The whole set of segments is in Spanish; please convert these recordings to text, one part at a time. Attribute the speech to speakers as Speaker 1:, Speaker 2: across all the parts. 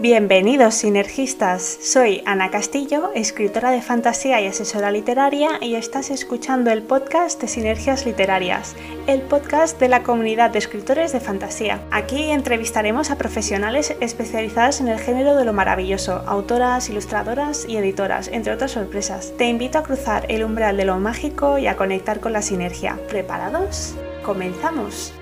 Speaker 1: Bienvenidos sinergistas, soy Ana Castillo, escritora de fantasía y asesora literaria y estás escuchando el podcast de Sinergias Literarias, el podcast de la comunidad de escritores de fantasía. Aquí entrevistaremos a profesionales especializadas en el género de lo maravilloso, autoras, ilustradoras y editoras, entre otras sorpresas. Te invito a cruzar el umbral de lo mágico y a conectar con la sinergia. ¿Preparados? ¡Comenzamos!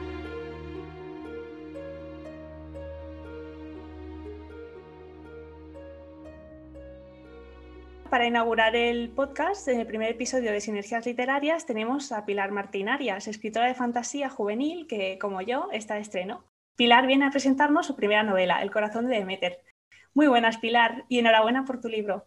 Speaker 1: Para inaugurar el podcast, en el primer episodio de Sinergias Literarias, tenemos a Pilar Martín Arias, escritora de fantasía juvenil que, como yo, está de estreno. Pilar viene a presentarnos su primera novela, El corazón de Demeter. Muy buenas, Pilar, y enhorabuena por tu libro.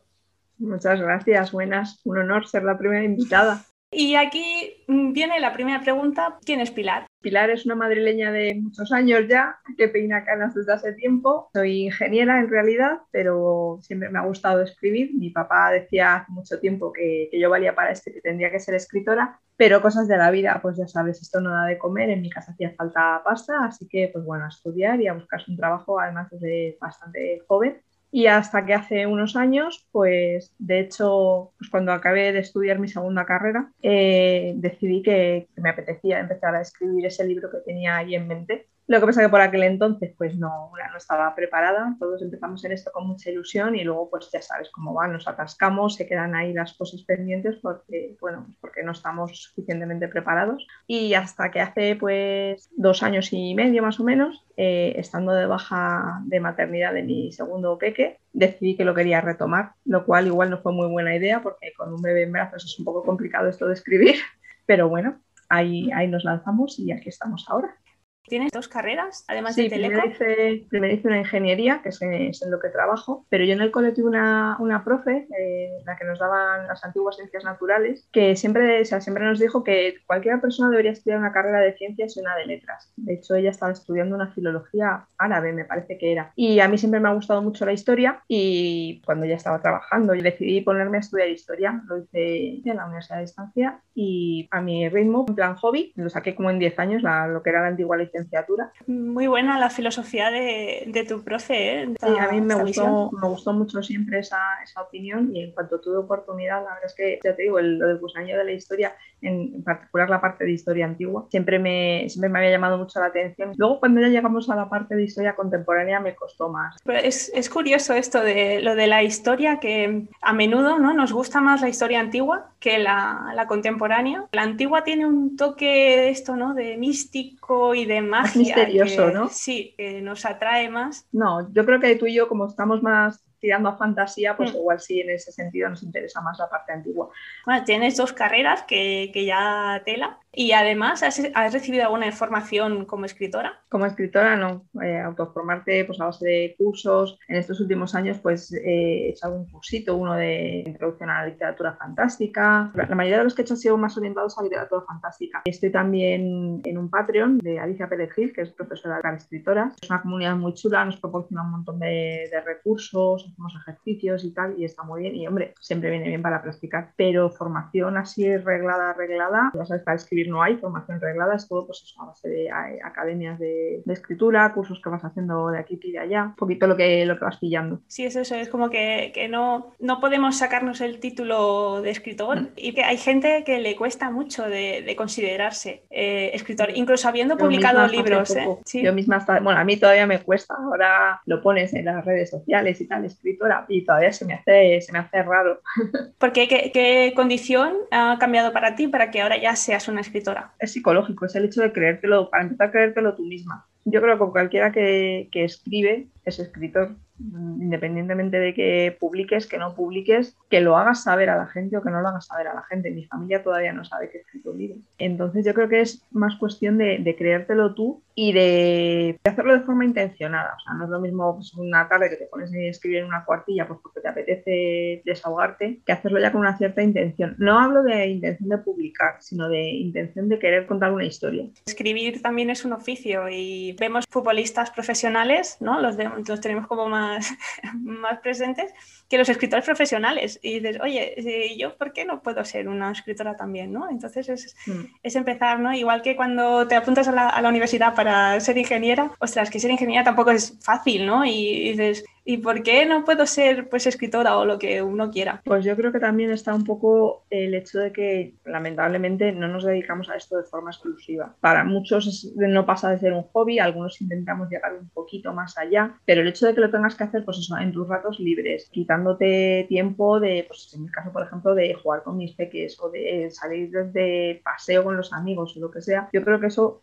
Speaker 2: Muchas gracias, buenas. Un honor ser la primera invitada.
Speaker 1: Y aquí mm, viene la primera pregunta. ¿Quién es Pilar?
Speaker 2: Pilar es una madrileña de muchos años ya, que peina canas desde hace tiempo. Soy ingeniera en realidad, pero siempre me ha gustado escribir. Mi papá decía hace mucho tiempo que, yo valía para esto que tendría que ser escritora, pero cosas de la vida, pues ya sabes, esto no da de comer. En mi casa hacía falta pasta, así que pues bueno, a estudiar y a buscarse un trabajo, además desde bastante joven. Y hasta que hace unos años, pues de hecho, pues cuando acabé de estudiar mi segunda carrera, eh, decidí que, que, me apetecía empezar a escribir ese libro que tenía ahí en mente. Lo que pasa que por aquel entonces pues no, no estaba preparada, todos empezamos en esto con mucha ilusión y luego pues ya sabes cómo va, nos atascamos, se quedan ahí las cosas pendientes porque, bueno, pues porque no estamos suficientemente preparados. Y hasta que hace pues dos años y medio más o menos, eh, estando de baja de maternidad de mi segundo peque, decidí que lo quería retomar, lo cual igual no fue muy buena idea porque con un bebé en brazos es un poco complicado esto de escribir, pero bueno, ahí, ahí nos lanzamos y aquí estamos ahora.
Speaker 1: Tienes dos carreras, además
Speaker 2: sí,
Speaker 1: de Teleco.
Speaker 2: Primero hice, primero hice una ingeniería, que es, es, en lo que trabajo, pero yo en el cole tuve una, una profe, eh, la que nos daban las antiguas ciencias naturales, que siempre, o sea, siempre nos dijo que cualquier persona debería estudiar una carrera de ciencias y una de letras. De hecho, ella estaba estudiando una filología árabe, me parece que era. Y a mí siempre me ha gustado mucho la historia y cuando ya estaba trabajando, y decidí ponerme a estudiar historia. Lo hice en la Universidad de Distancia y a mi ritmo, en plan hobby, lo saqué como en 10 años, la, lo que era la antigua licenciatura
Speaker 1: muy buena la filosofía de, de tu profe. ¿eh?
Speaker 2: Sí, a mí me gustó, me gustó, mucho siempre esa, esa, opinión y en cuanto tuve oportunidad, la verdad es que, ya te digo, el, lo del gusanillo de la historia, en, en, particular la parte de historia antigua, siempre me, siempre me había llamado mucho la atención. Luego cuando ya llegamos a la parte de historia contemporánea me costó más.
Speaker 1: Pero es, es curioso esto de lo de la historia, que a menudo ¿no? nos gusta más la historia antigua que la, la contemporánea. La antigua tiene un toque de esto, ¿no? De místico y de magia.
Speaker 2: Más misterioso,
Speaker 1: que,
Speaker 2: ¿no?
Speaker 1: Sí, que nos atrae más.
Speaker 2: No, yo creo que tú y yo, como estamos más tirando a fantasía, pues mm. igual sí en ese sentido nos interesa más la parte antigua.
Speaker 1: Bueno, tienes dos carreras que, que ya tela y además ¿has, ¿has, recibido alguna formación como escritora?
Speaker 2: Como escritora no, eh, autoformarte pues a base de cursos. En estos últimos años pues eh, he hecho algún cursito, uno de introducción a la literatura fantástica. La mayoría de los que he hecho han sido más orientados a literatura fantástica. Estoy también en un Patreon de Alicia Pérez Gil, que es profesora de escritora. Es una comunidad muy chula, nos proporciona un montón de, de recursos, hacemos ejercicios y tal, y está muy bien. Y hombre, siempre viene bien para practicar. Pero formación así reglada, reglada, ya sabes, para escribir no hay formación reglada, es todo pues, a base de academias de, de, escritura, cursos que vas haciendo de aquí y de allá, un poquito lo que, lo que vas pillando.
Speaker 1: Sí, es eso, es como que, que no, no podemos sacarnos el título de escritor mm. y que hay gente que le cuesta mucho de, de considerarse eh, escritor, incluso habiendo
Speaker 2: yo
Speaker 1: publicado libros. ¿eh?
Speaker 2: Sí. Yo misma, hasta, bueno, a mí todavía me cuesta, ahora lo pones en las redes sociales y tal, escritora, y todavía se me hace, se me hace raro.
Speaker 1: Porque ¿qué, qué condición ha cambiado para ti para que ahora ya seas una escritora?
Speaker 2: Es psicológico, es el hecho de creértelo, para empezar a creértelo tú misma. Yo creo que cualquiera que, que escribe es escritor, independientemente de que publiques, que no publiques, que lo hagas saber a la gente o que no lo hagas saber a la gente. Mi familia todavía no sabe que he escrito un libro. Entonces yo creo que es más cuestión de, de creértelo tú y de, de, hacerlo de forma intencionada. O sea, no es lo mismo pues, una tarde que te pones a escribir en una cuartilla pues porque te apetece desahogarte, que hacerlo ya con una cierta intención. No hablo de intención de publicar, sino de intención de querer contar una historia.
Speaker 1: Escribir también es un oficio y vemos futbolistas profesionales, ¿no? Los, de, los tenemos como más, más presentes que los escritores profesionales. Y dices, oye, ¿yo por qué no puedo ser una escritora también? ¿no? Entonces es, mm. es empezar, ¿no? Igual que cuando te apuntas a la, a la, universidad para ser ingeniera, ostras, que ser ingeniera tampoco es fácil, ¿no? Y dices, ¿Y por qué no puedo ser pues escritora o lo que uno quiera?
Speaker 2: Pues yo creo que también está un poco el hecho de que lamentablemente no nos dedicamos a esto de forma exclusiva. Para muchos no pasa de ser un hobby, algunos intentamos llegar un poquito más allá, pero el hecho de que lo tengas que hacer pues eso, en tus ratos libres, quitándote tiempo de, pues en mi caso por ejemplo, de jugar con mis peques o de salir de paseo con los amigos o lo que sea, yo creo que eso,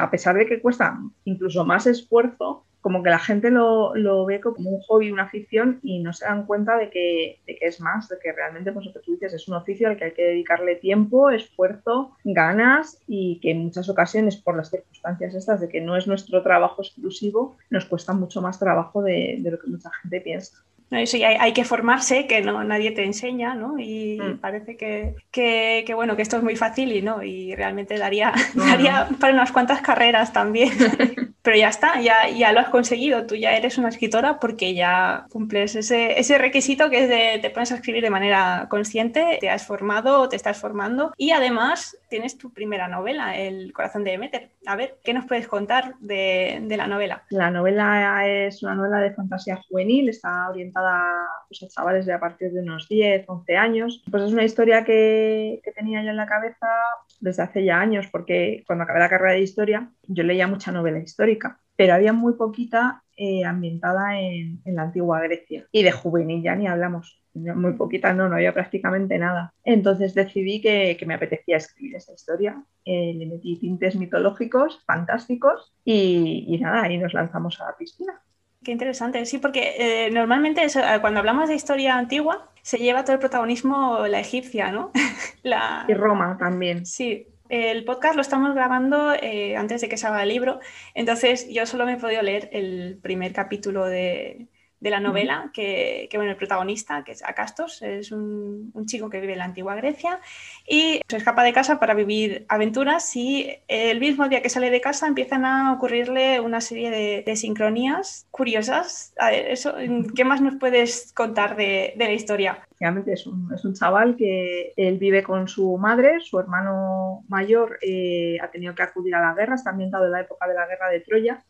Speaker 2: a pesar de que cuesta incluso más esfuerzo, como que la gente lo, ve como un hobby, una afición y no se dan cuenta de que, es más, de que realmente, pues lo que tú dices, es un oficio al que hay que dedicarle tiempo, esfuerzo, ganas y que en muchas ocasiones, por las circunstancias estas de que no es nuestro trabajo exclusivo, nos cuesta mucho más trabajo de, lo que mucha gente piensa.
Speaker 1: No, eso hay, hay, que formarse, que no nadie te enseña, ¿no? Y mm. parece que, que, bueno, que esto es muy fácil y no, y realmente daría, daría para unas cuantas carreras también. pero ya está, ya, ya lo has conseguido, tú ya eres una escritora porque ya cumples ese, ese requisito que es de te pones a escribir de manera consciente, te has formado, te estás formando y además tienes tu primera novela, El corazón de Demeter. A ver, ¿qué nos puedes contar de, de la novela?
Speaker 2: La novela es una novela de fantasía juvenil, está orientada pues, a chavales de a partir de unos 10, 11 años. Pues es una historia que, que tenía yo en la cabeza desde hace ya años, porque cuando acabé la carrera de historia yo leía mucha novela histórica, pero había muy poquita eh, ambientada en, la antigua Grecia. Y de juvenil ya ni hablamos, muy poquita, no, no había prácticamente nada. Entonces decidí que, me apetecía escribir esta historia. Eh, le metí tintes mitológicos, fantásticos, y, y nada, y nos lanzamos a la piscina.
Speaker 1: Qué interesante, sí, porque eh, normalmente cuando hablamos de historia antigua se lleva todo el protagonismo la egipcia, ¿no?
Speaker 2: la... Y Roma también.
Speaker 1: Sí, el podcast lo estamos grabando eh, antes de que salga el libro, entonces yo solo me he podido leer el primer capítulo de, de la novela, que, bueno, el protagonista, que es Acastos, es un, chico que vive en la antigua Grecia y se escapa de casa para vivir aventuras y el mismo día que sale de casa empiezan a ocurrirle una serie de, sincronías curiosas. eso, ¿Qué más nos puedes contar de, la historia?
Speaker 2: es un, es un, chaval que él vive con su madre, su hermano mayor eh, ha tenido que acudir a la guerra, está ambientado en la época de la guerra de Troya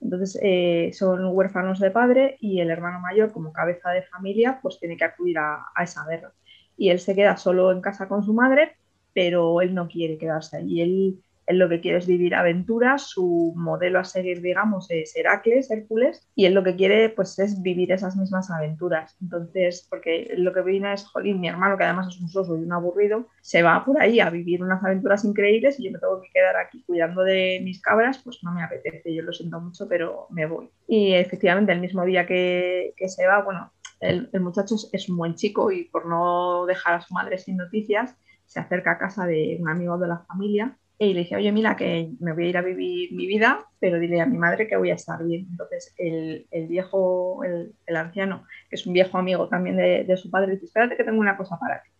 Speaker 2: entonces eh, son huérfanos de padre y el hermano mayor, como cabeza de familia, pues tiene que acudir a, a, esa guerra. Y él se queda solo en casa con su madre, pero él no quiere quedarse allí. Él él lo que quiere es vivir aventuras, su modelo a seguir, digamos, es Heracles, Hércules, y él lo que quiere, pues, es vivir esas mismas aventuras. Entonces, porque lo que viene es, jolín, mi hermano, que además es un soso y un aburrido, se va por ahí a vivir unas aventuras increíbles y yo me tengo que quedar aquí cuidando de mis cabras, pues no me apetece, yo lo siento mucho, pero me voy. Y efectivamente, el mismo día que, se va, bueno, el, el muchacho es un buen chico y por no dejar a su madre sin noticias, se acerca a casa de un amigo de la familia y le dije, oye, mira, que me voy a ir a vivir mi vida, pero dile a mi madre que voy a estar bien. Entonces, el, el viejo, el, el, anciano, que es un viejo amigo también de, de, su padre, dice, espérate que tengo una cosa para ti.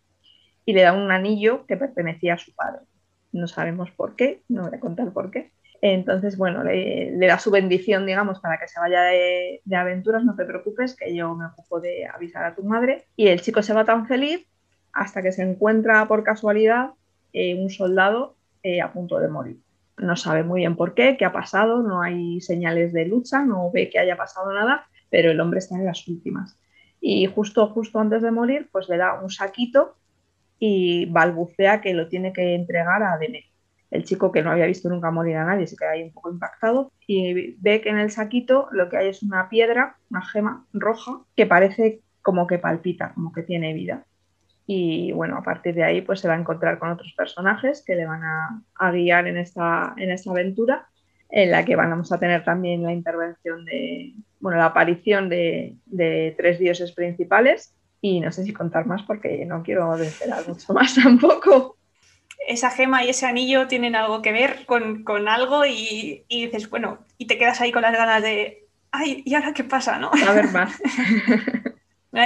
Speaker 2: Y le da un anillo que pertenecía a su padre. No sabemos por qué, no voy a contar por qué. Entonces, bueno, le, da su bendición, digamos, para que se vaya de, de aventuras, no te preocupes, que yo me ocupo de avisar a tu madre. Y el chico se va tan feliz hasta que se encuentra por casualidad eh, un soldado eh, a punto de morir. No sabe muy bien por qué, qué ha pasado, no hay señales de lucha, no ve que haya pasado nada, pero el hombre está en las últimas. Y justo, justo antes de morir, pues le da un saquito y balbucea que lo tiene que entregar a Demet. El chico que no había visto nunca morir a nadie se queda ahí un poco impactado y ve que en el saquito lo que hay es una piedra, una gema roja, que parece como que palpita, como que tiene vida y bueno, a partir de ahí pues se va a encontrar con otros personajes que le van a, guiar en esta, en esta aventura, en la que vamos a tener también la intervención de, bueno, la aparición de, tres dioses principales y no sé si contar más porque no quiero desvelar mucho más tampoco.
Speaker 1: Esa gema y ese anillo tienen algo que ver con, algo y, y dices, bueno, y te quedas ahí con las ganas de, ay, ¿y ahora qué pasa? ¿no?
Speaker 2: A ver más.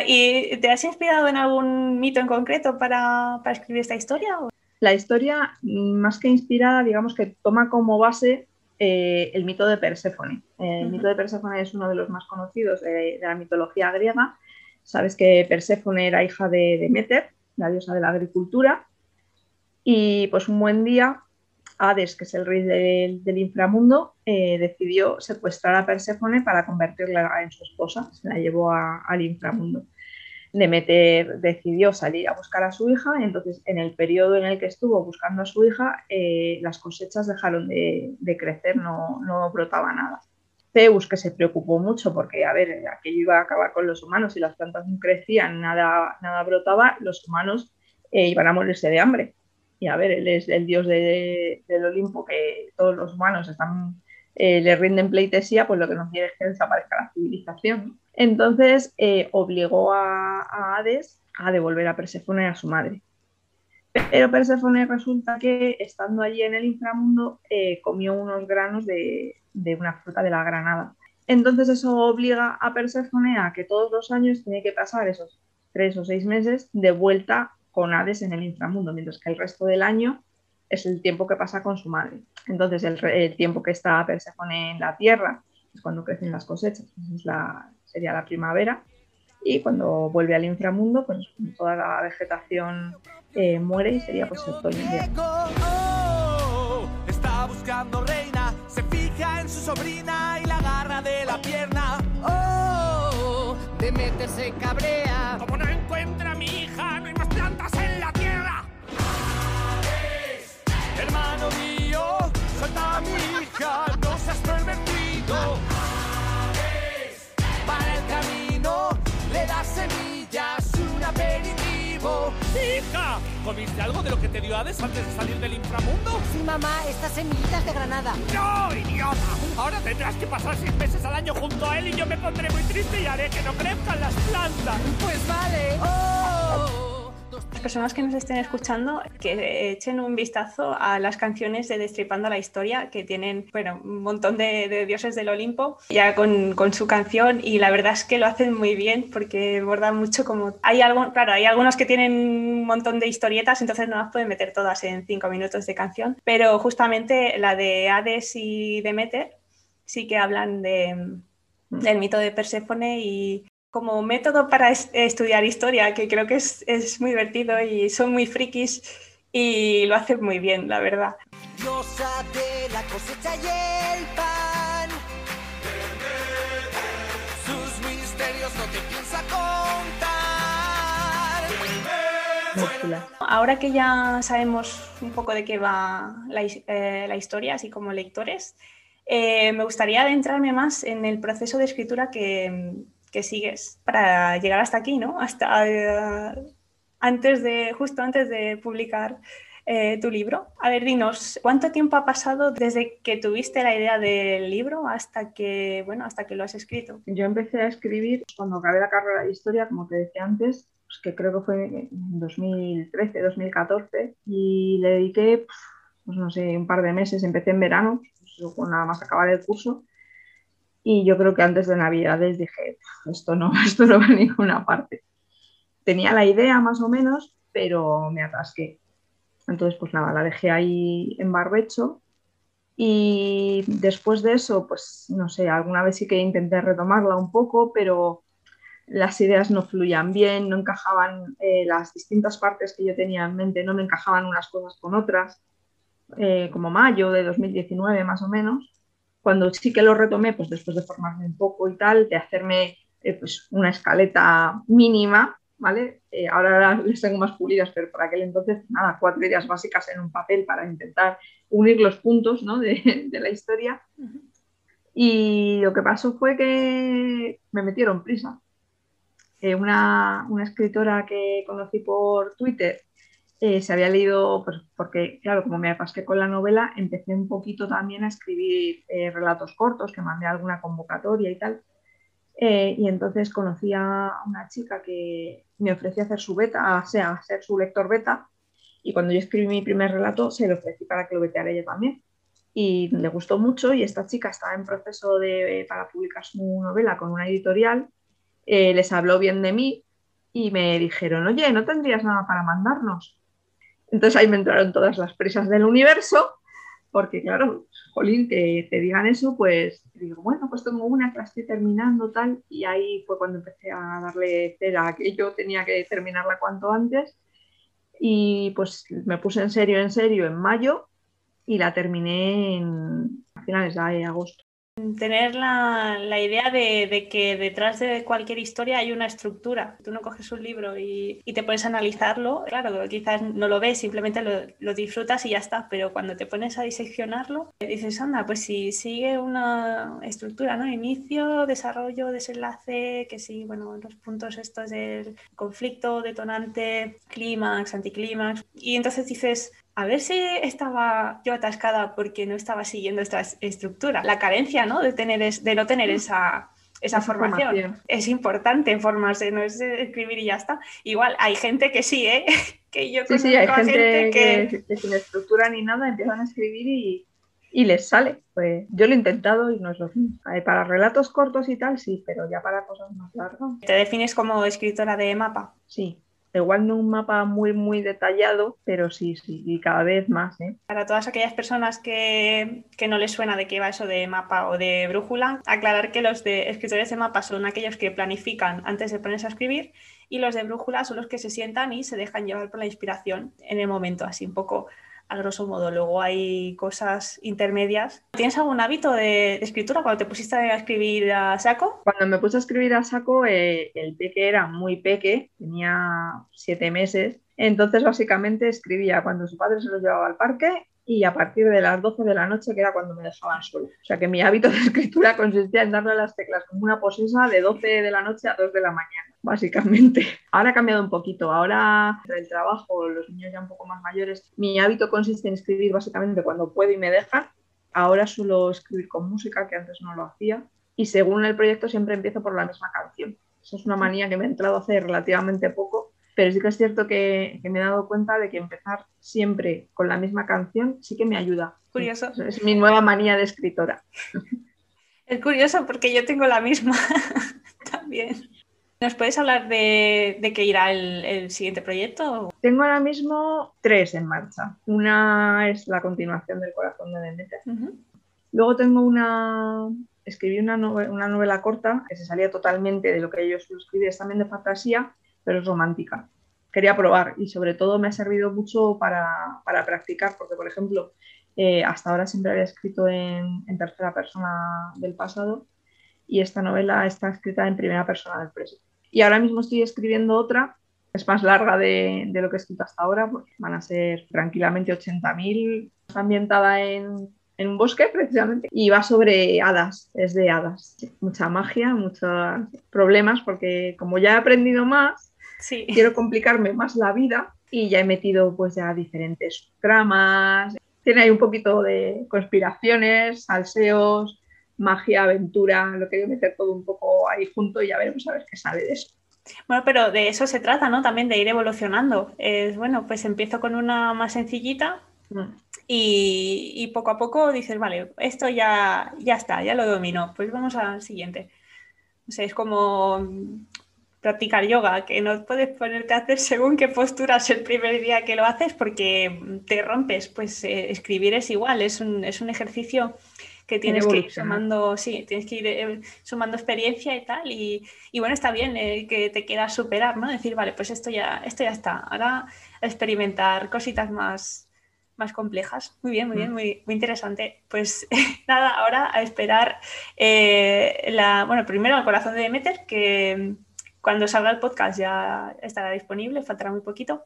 Speaker 1: ¿Y te has inspirado en algún mito en concreto para, escribir esta historia?
Speaker 2: La historia, más que inspirada, digamos que toma como base eh, el mito de Perséfone. El mito de Perséfone es uno de los más conocidos de, la mitología griega. Sabes que Perséfone era hija de Demeter, la diosa de la agricultura, y pues un buen día Hades, que es el rey del, inframundo, eh, decidió secuestrar a Perséfone para convertirla en su esposa, se la llevó al inframundo. Demeter decidió salir a buscar a su hija entonces en el periodo en el que estuvo buscando a su hija eh, las cosechas dejaron de, crecer, no, no, brotaba nada. Zeus, que se preocupó mucho porque, a ver, aquello iba a acabar con los humanos y las plantas no crecían, nada, nada brotaba, los humanos eh, iban a morirse de hambre. Y a ver, él es el dios del Olimpo, que todos los humanos están, eh, le rinden pleitesía, pues lo que no quiere es que desaparezca la civilización. Entonces eh, obligó a, Hades a devolver a Perséfone a su madre. Pero Perséfone resulta que estando allí en el inframundo comió unos granos de, de, una fruta de la granada. Entonces eso obliga a Perséfone a que todos los años tiene que pasar esos tres o seis meses de vuelta con Hades en el inframundo, mientras que el resto del año es el tiempo que pasa con su madre. Entonces, el, tiempo que está Perséfone en la tierra es cuando crecen las cosechas, es la, sería la primavera. Y cuando vuelve al inframundo, pues toda la vegetación eh, muere y sería pues el otoño. está buscando reina, se fija en su sobrina y la agarra de la pierna. Oh, se cabrea. Como no encuentra a mi hija, plantas en la tierra. Hermano mío, suelta a mi hija, no seas pervertido. Para el camino le das semillas, un aperitivo. ¡Hija! ¿Comiste algo de lo que te dio Hades antes de salir del inframundo?
Speaker 3: Sí, mamá, estas semillitas de granada.
Speaker 2: ¡No, idiota! Ahora tendrás que pasar seis meses al año junto a él y yo me pondré muy triste y haré que no crezcan las plantas.
Speaker 3: Pues vale. ¡Oh!
Speaker 1: Personas que nos estén escuchando, que echen un vistazo a las canciones de Destripando la Historia, que tienen, bueno, un montón de, dioses del Olimpo, ya con, con, su canción, y la verdad es que lo hacen muy bien, porque bordan mucho como... Hay algo, claro, hay algunos que tienen un montón de historietas, entonces no las pueden meter todas en cinco minutos de canción, pero justamente la de Hades y Demeter sí que hablan de, del mito de Perséfone y como método para estudiar historia, que creo que es, es, muy divertido y son muy frikis y lo hacen muy bien, la verdad. Diosa de la cosecha y el pan. Sus misterios no te piensa contar. Ahora que ya sabemos un poco de qué va la, eh, la historia, así como lectores, eh, me gustaría adentrarme más en el proceso de escritura que, que sigues para llegar hasta aquí, ¿no? Hasta eh, antes de, justo antes de publicar eh, tu libro. A ver, dinos, ¿cuánto tiempo ha pasado desde que tuviste la idea del libro hasta que, bueno, hasta que lo has escrito?
Speaker 2: Yo empecé a escribir cuando acabé la carrera de historia, como te decía antes, pues que creo que fue en 2013, 2014, y le dediqué, pues no sé, un par de meses, empecé en verano, pues, nada más acabar el curso, y yo creo que antes de Navidades dije, esto no, esto no va a ninguna parte. Tenía la idea más o menos, pero me atasqué. Entonces, pues nada, la dejé ahí en barbecho. Y después de eso, pues no sé, alguna vez sí que intenté retomarla un poco, pero las ideas no fluían bien, no encajaban eh, las distintas partes que yo tenía en mente, no me encajaban unas cosas con otras, eh, como mayo de 2019 más o menos cuando sí que lo retomé, pues después de formarme un poco y tal, de hacerme eh, pues una escaleta mínima, ¿vale? Eh, ahora les tengo más pulidas, pero por aquel entonces, nada, cuatro ideas básicas en un papel para intentar unir los puntos ¿no? de, de, la historia. Y lo que pasó fue que me metieron prisa. Eh, una, una escritora que conocí por Twitter eh, se había leído, pues, porque claro, como me pasé con la novela, empecé un poquito también a escribir eh, relatos cortos, que mandé alguna convocatoria y tal. Eh, y entonces conocí a una chica que me ofreció hacer su beta, o sea, ser su lector beta. Y cuando yo escribí mi primer relato, se lo ofrecí para que lo veteara ella también. Y le gustó mucho y esta chica estaba en proceso de, para publicar su novela con una editorial. les habló bien de mí y me dijeron, oye, ¿no tendrías nada para mandarnos? Entonces ahí me entraron todas las presas del universo, porque claro, jolín, que te digan eso, pues digo, bueno, pues tengo una que la estoy terminando, tal, y ahí fue cuando empecé a darle cera que yo tenía que terminarla cuanto antes, y pues me puse en serio, en serio, en mayo, y la terminé a finales de agosto.
Speaker 1: Tener la, la idea de, de, que detrás de cualquier historia hay una estructura. Tú no coges un libro y, y te pones a analizarlo. Claro, quizás no lo ves, simplemente lo, lo, disfrutas y ya está. Pero cuando te pones a diseccionarlo, dices, anda, pues si sigue una estructura, ¿no? Inicio, desarrollo, desenlace, que sí, bueno, los puntos estos del conflicto, detonante, clímax, anticlímax. Y entonces dices, a ver si estaba yo atascada porque no estaba siguiendo esta estructura. La carencia, ¿no? De, tener es, de no tener mm. esa, esa formación. Es importante formarse, no es escribir y ya está. Igual hay gente que sí, ¿eh? que yo
Speaker 2: sí, sí, hay gente, gente que... que... sin estructura ni nada empiezan a escribir y, y les sale. Pues yo lo he intentado y no es lo mismo. Para relatos cortos y tal, sí, pero ya para cosas más largas.
Speaker 1: ¿Te defines como escritora de mapa?
Speaker 2: Sí, Igual no un mapa muy, muy detallado, pero sí, sí, y cada vez más. ¿eh?
Speaker 1: Para todas aquellas personas que, que, no les suena de qué va eso de mapa o de brújula, aclarar que los de escritores de mapa son aquellos que planifican antes de ponerse a escribir y los de brújula son los que se sientan y se dejan llevar por la inspiración en el momento, así un poco a grosso modo. Luego hay cosas intermedias. ¿Tienes algún hábito de, de escritura cuando te pusiste a escribir a saco?
Speaker 2: Cuando me puse a escribir a saco, eh, el peque era muy peque, tenía siete meses. Entonces, básicamente escribía cuando su padre se lo llevaba al parque y a partir de las 12 de la noche, que era cuando me dejaban solo. O sea que mi hábito de escritura consistía en darle las teclas como una posesa de 12 de la noche a 2 de la mañana, básicamente. Ahora ha cambiado un poquito. Ahora, el trabajo, los niños ya un poco más mayores, mi hábito consiste en escribir básicamente cuando puedo y me dejan. Ahora suelo escribir con música, que antes no lo hacía. Y según el proyecto siempre empiezo por la misma canción. Eso es una manía que me ha entrado hace relativamente poco pero sí que es cierto que, que, me he dado cuenta de que empezar siempre con la misma canción sí que me ayuda.
Speaker 1: Curioso.
Speaker 2: Es mi nueva manía de escritora.
Speaker 1: Es curioso porque yo tengo la misma también. ¿Nos puedes hablar de, de qué irá el, el, siguiente proyecto?
Speaker 2: Tengo ahora mismo tres en marcha. Una es la continuación del Corazón de Demeter. Uh -huh. Luego tengo una... Escribí una novela, una novela corta que se salía totalmente de lo que yo escribir, es también de fantasía, pero es romántica. Quería probar y sobre todo me ha servido mucho para, para practicar, porque por ejemplo, eh, hasta ahora siempre había escrito en, en, tercera persona del pasado y esta novela está escrita en primera persona del presente. Y ahora mismo estoy escribiendo otra, es más larga de, de lo que he escrito hasta ahora, porque van a ser tranquilamente 80.000, está ambientada en, en un bosque precisamente y va sobre hadas, es de hadas. Mucha magia, muchos problemas, porque como ya he aprendido más,
Speaker 1: sí.
Speaker 2: quiero complicarme más la vida y ya he metido pues ya diferentes tramas. Tiene ahí un poquito de conspiraciones, salseos, magia, aventura, lo que yo meter todo un poco ahí junto y ya veremos a ver qué sale de eso.
Speaker 1: Bueno, pero de eso se trata, ¿no? También de ir evolucionando. Es bueno, pues empiezo con una más sencillita mm. y, y, poco a poco dices, vale, esto ya, ya está, ya lo domino, pues vamos al siguiente. O sea, es como practicar yoga, que no puedes ponerte a hacer según qué posturas el primer día que lo haces porque te rompes. Pues eh, escribir es igual, es un, es un ejercicio que tienes que ir sumando, sí, tienes que ir eh, sumando experiencia y tal. Y, y bueno, está bien eh, que te quieras superar, ¿no? Decir, vale, pues esto ya, esto ya está. Ahora experimentar cositas más, más complejas. Muy bien, muy bien, muy, muy interesante. Pues nada, ahora a esperar eh, la, bueno, primero el corazón de Demeter, que cuando salga el podcast ya estará disponible, faltará muy poquito.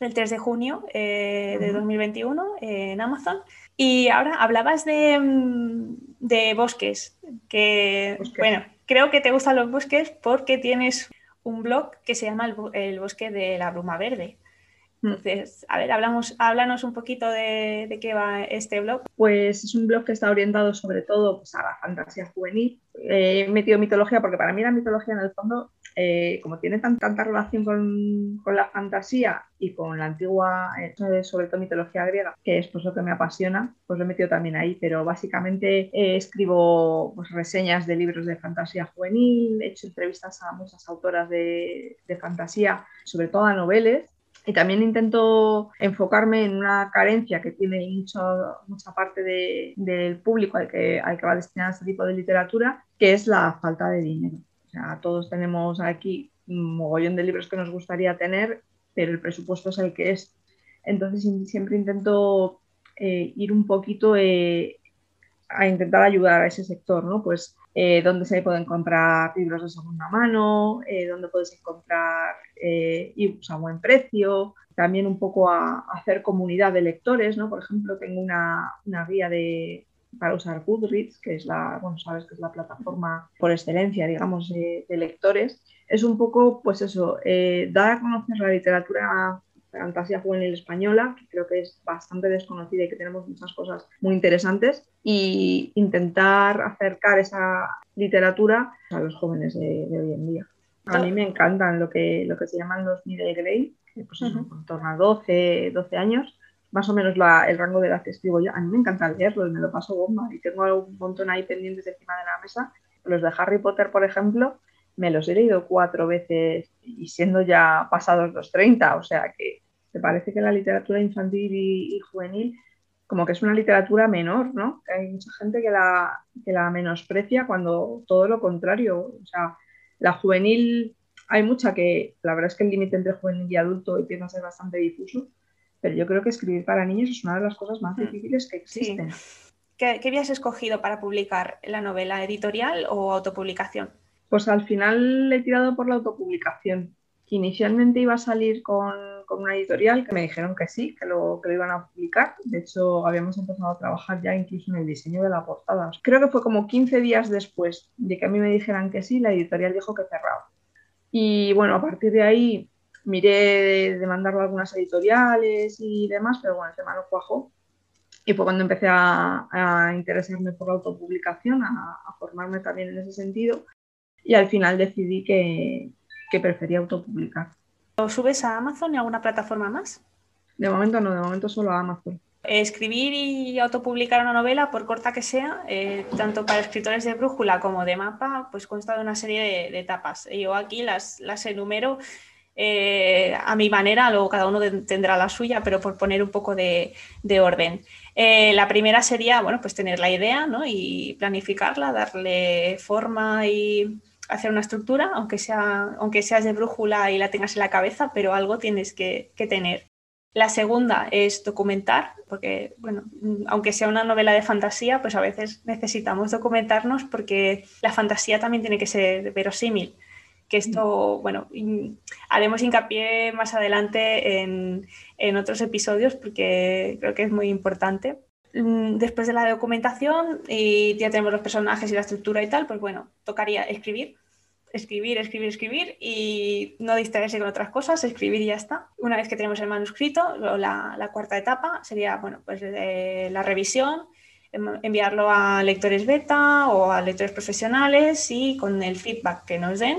Speaker 1: El 3 de junio eh, de 2021 eh, en Amazon. Y ahora hablabas de, mm, de bosques, que bueno, creo que te gustan los bosques porque tienes un blog que se llama el, el Bosque de la Bruma Verde. Entonces, a ver, hablamos, háblanos un poquito de, de, qué va este blog.
Speaker 2: Pues es un blog que está orientado sobre todo pues, a la fantasía juvenil. Eh, he metido mitología porque para mí la mitología en el fondo, eh, como tiene tan, tanta relación con, con, la fantasía y con la antigua, eh, sobre todo mitología griega, que es pues, lo que me apasiona, pues lo he metido también ahí. Pero básicamente eh, escribo pues, reseñas de libros de fantasía juvenil, he hecho entrevistas a muchas autoras de, de fantasía, sobre todo a noveles y también intento enfocarme en una carencia que tiene mucho, mucha parte de, del público al que, al que va destinado este tipo de literatura, que es la falta de dinero. O sea, todos tenemos aquí un mogollón de libros que nos gustaría tener, pero el presupuesto es el que es. Entonces siempre intento eh, ir un poquito eh, a intentar ayudar a ese sector, ¿no? Pues eh, dónde se pueden comprar libros de segunda mano, eh, dónde puedes encontrar eh, ebooks a buen precio, también un poco a, hacer comunidad de lectores, ¿no? Por ejemplo, tengo una, una guía de, para usar Goodreads, que es la, bueno, sabes que es la plataforma por excelencia, digamos, de, lectores. Es un poco, pues eso, eh, dar a conocer la literatura fantasía juvenil española, que creo que es bastante desconocida y que tenemos muchas cosas muy interesantes, y intentar acercar esa literatura a los jóvenes de, de hoy en día. A mí me encantan lo que, lo que se llaman los middle grade, que pues uh -huh. en torno a 12, 12 años, más o menos la, el rango de edad que escribo yo. A mí me encanta leerlo y me lo paso bomba y tengo un montón ahí pendientes encima de la mesa. Los de Harry Potter, por ejemplo, me los he leído cuatro veces y siendo ya pasados los 30, o sea que me parece que la literatura infantil y, y juvenil como que es una literatura menor, ¿no? Hay mucha gente que la, que la menosprecia cuando todo lo contrario, o sea, la juvenil, hay mucha que, la verdad es que el límite entre juvenil y adulto empieza a ser bastante difuso, pero yo creo que escribir para niños es una de las cosas más difíciles que existen.
Speaker 1: Sí. ¿Qué, ¿Qué habías escogido para publicar la novela editorial o autopublicación?
Speaker 2: Pues al final he tirado por la autopublicación. Inicialmente iba a salir con, con, una editorial que me dijeron que sí, que lo, que lo iban a publicar. De hecho, habíamos empezado a trabajar ya incluso en el diseño de la portada. Creo que fue como 15 días después de que a mí me dijeran que sí, la editorial dijo que cerraba. Y bueno, a partir de ahí miré de mandarlo a algunas editoriales y demás, pero bueno, el tema no cuajó. Y fue cuando empecé a, a interesarme por la autopublicación, a, a formarme también en ese sentido. Y al final decidí que, que prefería autopublicar.
Speaker 1: ¿Lo subes a Amazon y alguna plataforma más?
Speaker 2: De momento no, de momento solo a Amazon.
Speaker 1: Escribir y autopublicar una novela, por corta que sea, eh, tanto para escritores de brújula como de mapa, pues consta de una serie de, de etapas. Yo aquí las, las enumero eh, a mi manera, luego cada uno de, tendrá la suya, pero por poner un poco de, de orden. Eh, la primera sería, bueno, pues tener la idea ¿no? y planificarla, darle forma y hacer una estructura, aunque, sea, aunque seas de brújula y la tengas en la cabeza, pero algo tienes que, que tener. La segunda es documentar, porque, bueno, aunque sea una novela de fantasía, pues a veces necesitamos documentarnos porque la fantasía también tiene que ser verosímil. Que esto, bueno, haremos hincapié más adelante en, en otros episodios porque creo que es muy importante después de la documentación y ya tenemos los personajes y la estructura y tal, pues bueno, tocaría escribir, escribir, escribir, escribir y no distraerse con otras cosas, escribir y ya está. Una vez que tenemos el manuscrito, la, cuarta etapa sería, bueno, pues eh, la revisión, enviarlo a lectores beta o a lectores profesionales y con el feedback que nos den,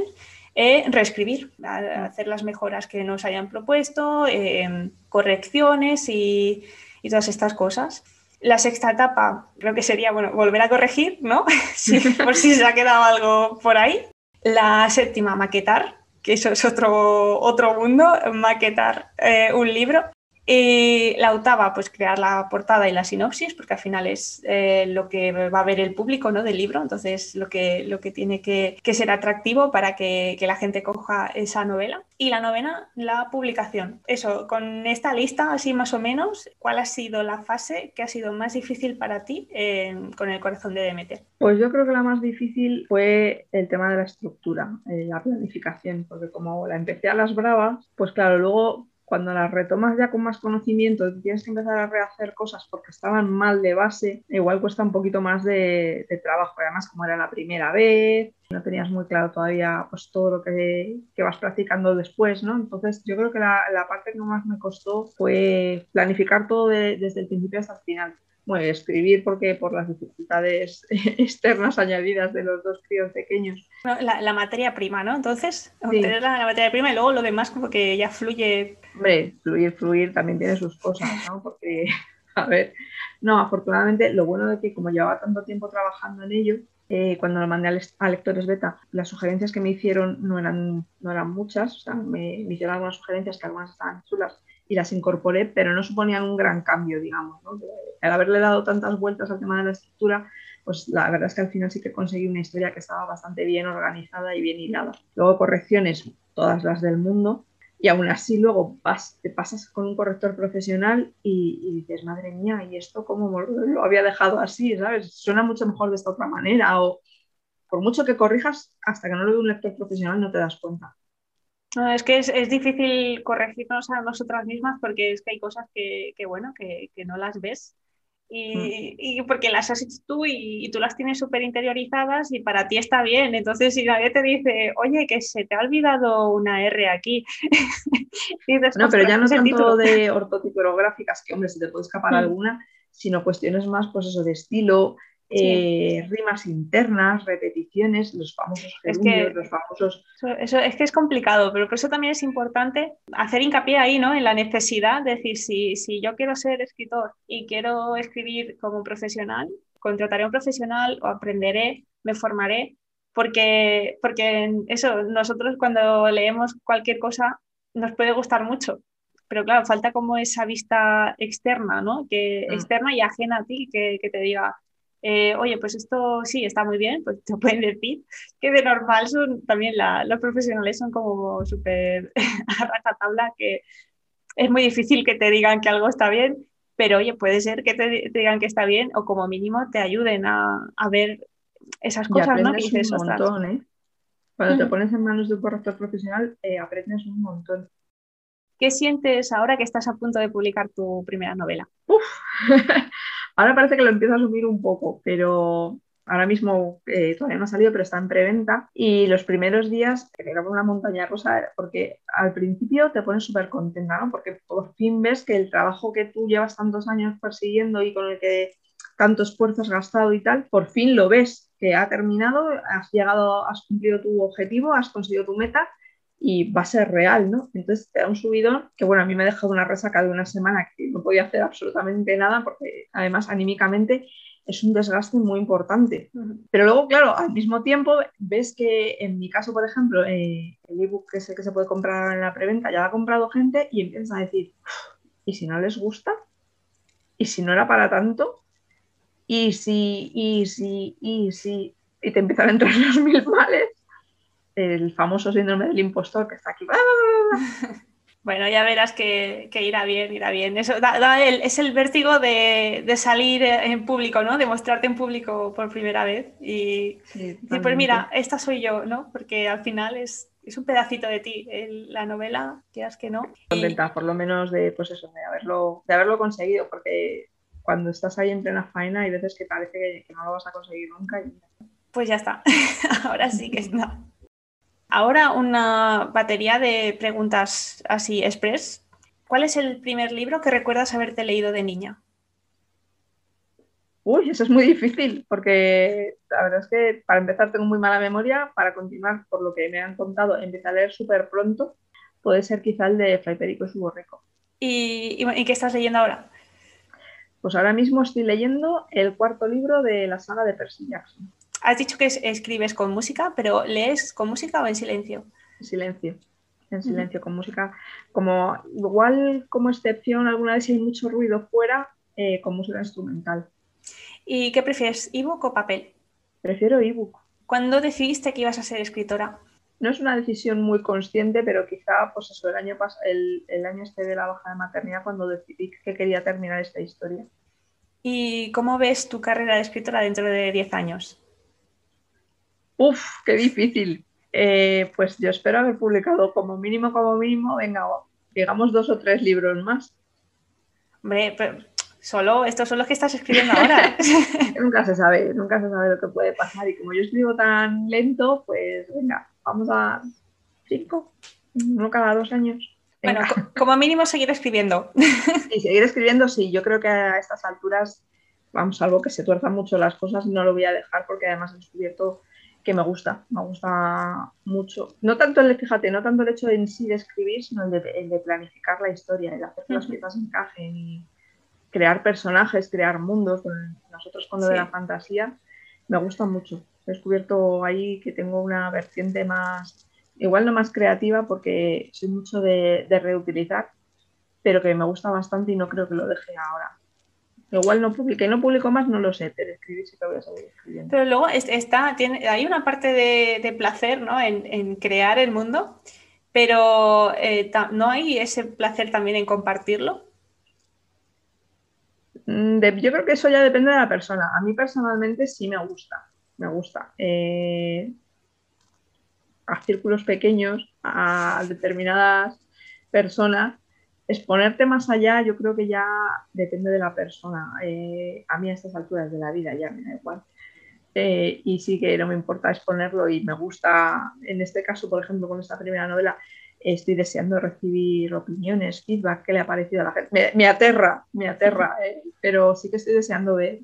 Speaker 1: eh, reescribir, hacer las mejoras que nos hayan propuesto, eh, correcciones y, y todas estas cosas. La sexta etapa creo que sería, bueno, volver a corregir, ¿no? sí, por si se ha quedado algo por ahí. La séptima, maquetar, que eso es otro, otro mundo, maquetar eh, un libro. Y la octava, pues crear la portada y la sinopsis, porque al final es eh, lo que va a ver el público ¿no? del libro, entonces lo que, lo que tiene que, ser atractivo para que, que, la gente coja esa novela. Y la novena, la publicación. Eso, con esta lista, así más o menos, ¿cuál ha sido la fase que ha sido más difícil para ti eh, con el corazón de Demeter?
Speaker 2: Pues yo creo que la más difícil fue el tema de la estructura, eh, la planificación, porque como la empecé a las bravas, pues claro, luego cuando las retomas ya con más conocimiento tienes que empezar a rehacer cosas porque estaban mal de base, igual cuesta un poquito más de, trabajo. Además, como era la primera vez, no tenías muy claro todavía pues, todo lo que, que vas practicando después, ¿no? Entonces, yo creo que la, la parte que más me costó fue planificar todo de, desde el principio hasta el final bueno, escribir porque por las dificultades externas añadidas de los dos críos pequeños.
Speaker 1: La, la materia prima, ¿no? Entonces, sí. tener la, la, materia prima y luego lo demás como que ya fluye.
Speaker 2: Hombre, fluir, fluir también tiene sus cosas, ¿no? Porque, a ver, no, afortunadamente lo bueno de que como llevaba tanto tiempo trabajando en ello, eh, cuando lo mandé a lectores beta, las sugerencias que me hicieron no eran, no eran muchas, o sea, me, me hicieron algunas sugerencias que algunas estaban chulas y las incorporé, pero no suponían un gran cambio, digamos. Al haberle dado tantas vueltas al tema de la estructura, pues la verdad es que al final sí que conseguí una historia que estaba bastante bien organizada y bien hilada. Luego correcciones, todas las del mundo. y aún así luego te pasas con un corrector profesional y, y, dices, madre mía, ¿y esto cómo lo había dejado así? ¿Sabes? Suena mucho mejor de esta otra manera o por mucho que corrijas, hasta que no lo ve un lector profesional no te das cuenta.
Speaker 1: No, es que es, es, difícil corregirnos a nosotras mismas porque es que hay cosas que, que bueno, que, que, no las ves y, mm. y, porque las has hecho tú y, y tú las tienes súper interiorizadas y para ti está bien. Entonces, si nadie te dice, oye, que se te ha olvidado una R aquí.
Speaker 2: dices, no, pero ya no tanto título. de ortotipográficas, que hombre, se te puede escapar mm. alguna, sino cuestiones más, pues eso, de estilo, eh, rimas internas, repeticiones, los famosos gerundios, es que, los famosos...
Speaker 1: Eso, eso, es que es complicado, pero por eso también es importante hacer hincapié ahí, ¿no? En la necesidad, de decir, si, si yo quiero ser escritor y quiero escribir como profesional, contrataré a un profesional o aprenderé, me formaré, porque, porque eso, nosotros cuando leemos cualquier cosa nos puede gustar mucho, pero claro, falta como esa vista externa, ¿no? Que, mm. Externa y ajena a ti, que, que te diga, eh, oye, pues esto sí está muy bien, pues te pueden decir que de normal son también la, los profesionales son como súper a tabla, que es muy difícil que te digan que algo está bien, pero oye, puede ser que te, te digan que está bien o como mínimo te ayuden a, a ver esas cosas, ¿no?
Speaker 2: Que dices, un montón, ¿eh? Cuando te pones en manos de un corrector profesional, eh, aprendes un montón.
Speaker 1: ¿Qué sientes ahora que estás a punto de publicar tu primera novela?
Speaker 2: Uf. Ahora parece que lo empiezo a asumir un poco, pero ahora mismo eh, todavía no ha salido, pero está en preventa. Y los primeros días era una montaña rusa, porque al principio te pones súper contenta, ¿no? Porque por fin ves que el trabajo que tú llevas tantos años persiguiendo y con el que tanto esfuerzo has gastado y tal, por fin lo ves que ha terminado, has llegado, has cumplido tu objetivo, has conseguido tu meta y va a ser real, ¿no? Entonces te da un subidón que, bueno, a mí me ha dejado una resaca de una semana que no podía hacer absolutamente nada porque además anímicamente es un desgaste muy importante. Pero luego, claro, al mismo tiempo ves que en mi caso, por ejemplo, eh, el ebook que sé que se puede comprar en la preventa ya lo ha comprado gente y empiezas a decir, ¿y si no les gusta? ¿Y si no era para tanto? ¿Y si, y si, y si? Y te empiezan a entrar los mil males el famoso síndrome del impostor que está aquí.
Speaker 1: Bueno, ya verás que, que irá bien, irá bien. Eso da, da el, es el vértigo de, de, salir en público, ¿no? De mostrarte en público por primera vez. Y, sí, y pues mira, esta soy yo, ¿no? Porque al final es, es un pedacito de ti, el, la novela, quieras que no.
Speaker 2: Contenta, y... por lo menos de, pues eso, de haberlo, de haberlo conseguido, porque cuando estás ahí en plena faena hay veces que parece que, que no lo vas a conseguir nunca. Y...
Speaker 1: Pues ya está, ahora sí que está. Ahora una batería de preguntas así express. ¿Cuál es el primer libro que recuerdas haberte leído de niña?
Speaker 2: Uy, eso es muy difícil, porque la verdad es que para empezar tengo muy mala memoria, para continuar, por lo que me han contado, empecé a leer súper pronto, puede ser quizá el de Fray Perico y su borrico.
Speaker 1: ¿Y, y, ¿Y qué estás leyendo ahora?
Speaker 2: Pues ahora mismo estoy leyendo el cuarto libro de la saga de Percy Jackson.
Speaker 1: Has dicho que escribes con música, pero ¿lees con música o en silencio?
Speaker 2: En silencio, en silencio, uh -huh. con música. Como, igual como excepción, alguna vez si hay mucho ruido fuera, eh, con música instrumental.
Speaker 1: ¿Y qué prefieres, ebook o papel?
Speaker 2: Prefiero ebook.
Speaker 1: ¿Cuándo decidiste que ibas a ser escritora?
Speaker 2: No es una decisión muy consciente, pero quizá pues eso, el año el, el año este de la baja de maternidad cuando decidí que quería terminar esta historia.
Speaker 1: ¿Y cómo ves tu carrera de escritora dentro de 10 años?
Speaker 2: Uf, qué difícil. Eh, pues yo espero haber publicado como mínimo, como mínimo, venga, digamos dos o tres libros más.
Speaker 1: Hombre, pero solo, estos son los que estás escribiendo ahora.
Speaker 2: nunca se sabe, nunca se sabe lo que puede pasar. Y como yo escribo tan lento, pues venga, vamos a cinco, uno cada dos años.
Speaker 1: Venga. Bueno, como mínimo seguir escribiendo.
Speaker 2: Y seguir escribiendo, sí, yo creo que a estas alturas, vamos, algo que se tuerzan mucho las cosas, no lo voy a dejar porque además he descubierto que me gusta, me gusta mucho. No tanto el, fíjate, no tanto el hecho en sí de escribir, sino el de, el de planificar la historia, el hacer que las piezas encajen y crear personajes, crear mundos. Nosotros con lo sí. de la fantasía me gusta mucho. He descubierto ahí que tengo una vertiente más, igual no más creativa porque soy mucho de, de reutilizar, pero que me gusta bastante y no creo que lo deje ahora. Igual no publiqué, no publico más, no lo sé, pero escribir sí que voy a seguir escribiendo.
Speaker 1: Pero luego está, tiene, hay una parte de, de placer ¿no? en, en, crear el mundo pero eh, ¿no hay ese placer también en compartirlo?
Speaker 2: Mm, yo creo que eso ya depende de la persona. A mí personalmente sí me gusta, me gusta. Eh, a círculos pequeños, a determinadas personas, exponerte más allá yo creo que ya depende de la persona. Eh, a mí a estas alturas de la vida ya me da igual. Eh, y sí que no me importa exponerlo y me gusta, en este caso, por ejemplo, con esta primera novela, estoy deseando recibir opiniones, feedback, qué le ha parecido a la gente. Me, aterra, me aterra, eh, pero sí que estoy deseando ver,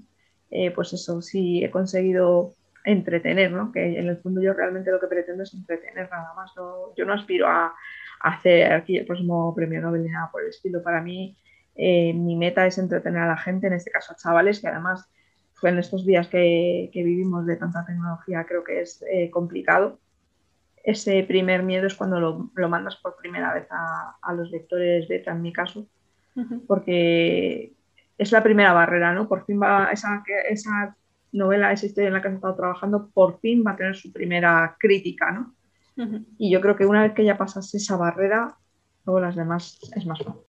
Speaker 2: pues eso, si he conseguido entretener, ¿no? Que en el fondo yo realmente lo que pretendo es entretener nada más. yo no aspiro a, hacer aquí el próximo premio Nobel ni nada por el estilo. Para mí, eh, mi meta es entretener a la gente, en este caso a chavales, que además fue en estos días que, vivimos de tanta tecnología, creo que es eh, complicado. Ese primer miedo es cuando lo, mandas por primera vez a, los lectores beta, en mi caso, porque es la primera barrera, ¿no? Por fin va esa, esa novela, esa historia en la que has estado trabajando, por fin va a tener su primera crítica, ¿no? Y yo creo que una vez que ya pasas esa barrera, luego las demás es más fácil.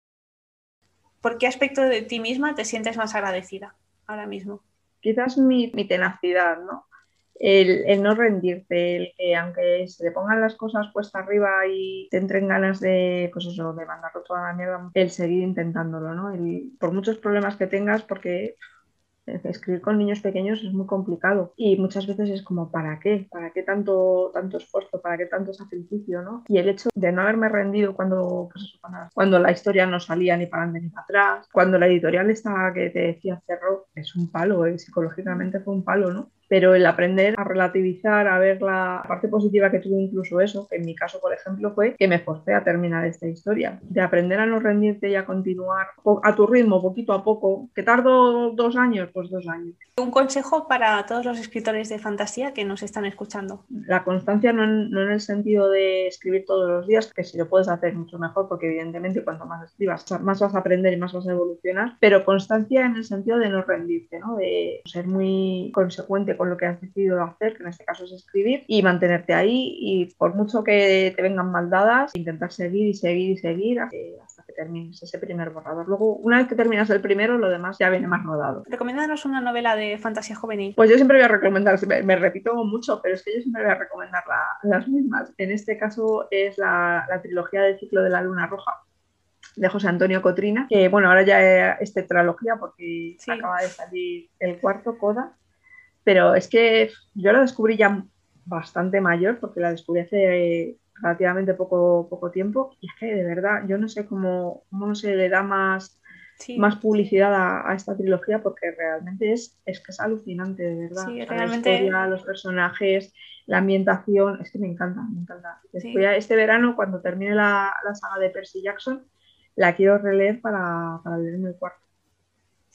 Speaker 1: ¿Por qué aspecto de ti misma te sientes más agradecida ahora mismo?
Speaker 2: Quizás mi, tenacidad, ¿no? El, no rendirte, el que aunque se te pongan las cosas puesta arriba y te entren ganas de, pues eso, de mandarlo toda la mierda, el seguir intentándolo, ¿no? por muchos problemas que tengas, porque escribir con niños pequeños es muy complicado y muchas veces es como, ¿para qué? ¿Para qué tanto, tanto esfuerzo? ¿Para qué tanto sacrificio? ¿no? Y el hecho de no haberme rendido cuando, pues cuando la historia no salía ni para adelante ni para atrás, cuando la editorial estaba que te decía cerró, es un palo, ¿eh? psicológicamente fue un palo, ¿no? Pero el aprender a relativizar, a ver la parte positiva que tuvo incluso eso, que en mi caso, por ejemplo, fue que me forcé a terminar esta historia, de aprender a no rendirte y a continuar a tu ritmo, poquito a poco, que tardo dos años, pues dos años.
Speaker 1: Un consejo para todos los escritores de fantasía que nos están escuchando.
Speaker 2: La constancia no en, no en el sentido de escribir todos los días, que si lo puedes hacer mucho mejor, porque evidentemente cuanto más escribas, más vas a aprender y más vas a evolucionar, pero constancia en el sentido de no rendirte, ¿no? de ser muy consecuente con lo que has decidido hacer, que en este caso es escribir, y mantenerte ahí y por mucho que te vengan mal dadas, intentar seguir y seguir y seguir hasta que termines ese primer borrador. Luego, una vez que terminas el primero, lo demás ya viene más rodado.
Speaker 1: Recomiéndanos una novela de fantasía juvenil.
Speaker 2: Pues yo siempre voy a recomendar, me, repito mucho, pero es que yo siempre voy a recomendar las mismas. En este caso es la, trilogía del ciclo de la luna roja de José Antonio Cotrina, que bueno, ahora ya es tetralogía porque acaba de salir el cuarto, Coda, pero es que yo la descubrí ya bastante mayor, porque la descubrí hace relativamente poco, poco tiempo, y es que de verdad yo no sé cómo, cómo no se le da más, más publicidad a, esta trilogía, porque realmente es, es que es alucinante, de verdad. realmente... La historia, los personajes, la ambientación, es que me encanta, me encanta. este verano, cuando termine la, la, saga de Percy Jackson, la quiero releer para, para leerme el cuarto.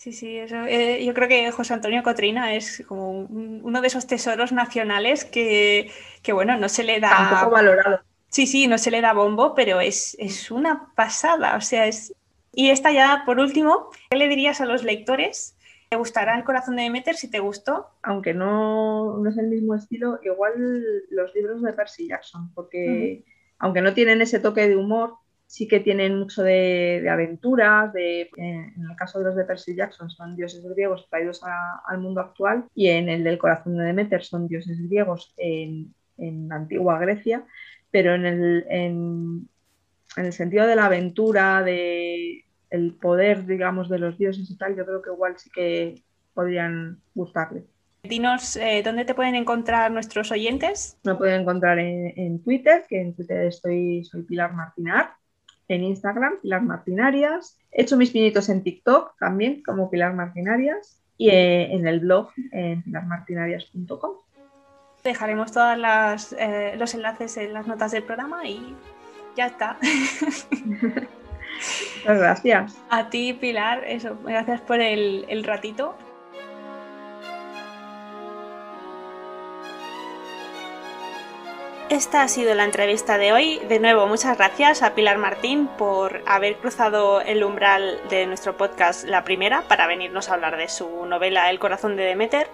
Speaker 1: Sí, sí, eso, eh, yo creo que José Antonio Cotrina es como uno de esos tesoros nacionales que, bueno, no se le da...
Speaker 2: Tampoco valorado.
Speaker 1: Sí, sí, no se le da bombo, pero es, es una pasada, o sea, es... Y esta ya, por último, ¿qué le dirías a los lectores? ¿Te gustará El corazón de Demeter si te gustó?
Speaker 2: Aunque no, no es el mismo estilo, igual los libros de Percy Jackson, porque aunque no tienen ese toque de humor, sí que tienen mucho de, aventuras, de, en el caso de los de Percy Jackson son dioses griegos traídos al mundo actual y en el del corazón de Demeter son dioses griegos en, la antigua Grecia, pero en el, en, el sentido de la aventura, de el poder, digamos, de los dioses y tal, yo creo que igual sí que podrían gustarle.
Speaker 1: Dinos eh, dónde te pueden encontrar nuestros oyentes.
Speaker 2: Me pueden encontrar en, Twitter, que en Twitter estoy, soy Pilar Martinar, en Instagram, Pilar Martinarias. He hecho mis pinitos en TikTok también, como Pilar Martinarias, y eh, en el blog en pilarmartinarias.com.
Speaker 1: Dejaremos todos eh, los enlaces en las notas del programa y ya está.
Speaker 2: Muchas gracias.
Speaker 1: A ti, Pilar, eso, gracias por el, el ratito. Esta ha sido la entrevista de hoy. De nuevo, muchas gracias a Pilar Martín por haber cruzado el umbral de nuestro podcast la primera para venirnos a hablar de su novela El corazón de Demeter.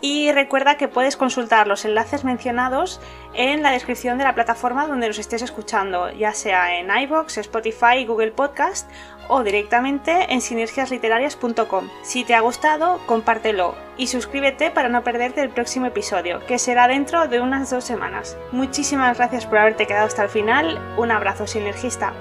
Speaker 1: Y recuerda que puedes consultar los enlaces mencionados en la descripción de la plataforma donde nos estés escuchando, ya sea en iBox, Spotify, Google Podcast o directamente en sinergiasliterarias.com. Si te ha gustado, compártelo y suscríbete para no perderte el próximo episodio, que será dentro de unas dos semanas. Muchísimas gracias por haberte quedado hasta el final. Un abrazo sinergista.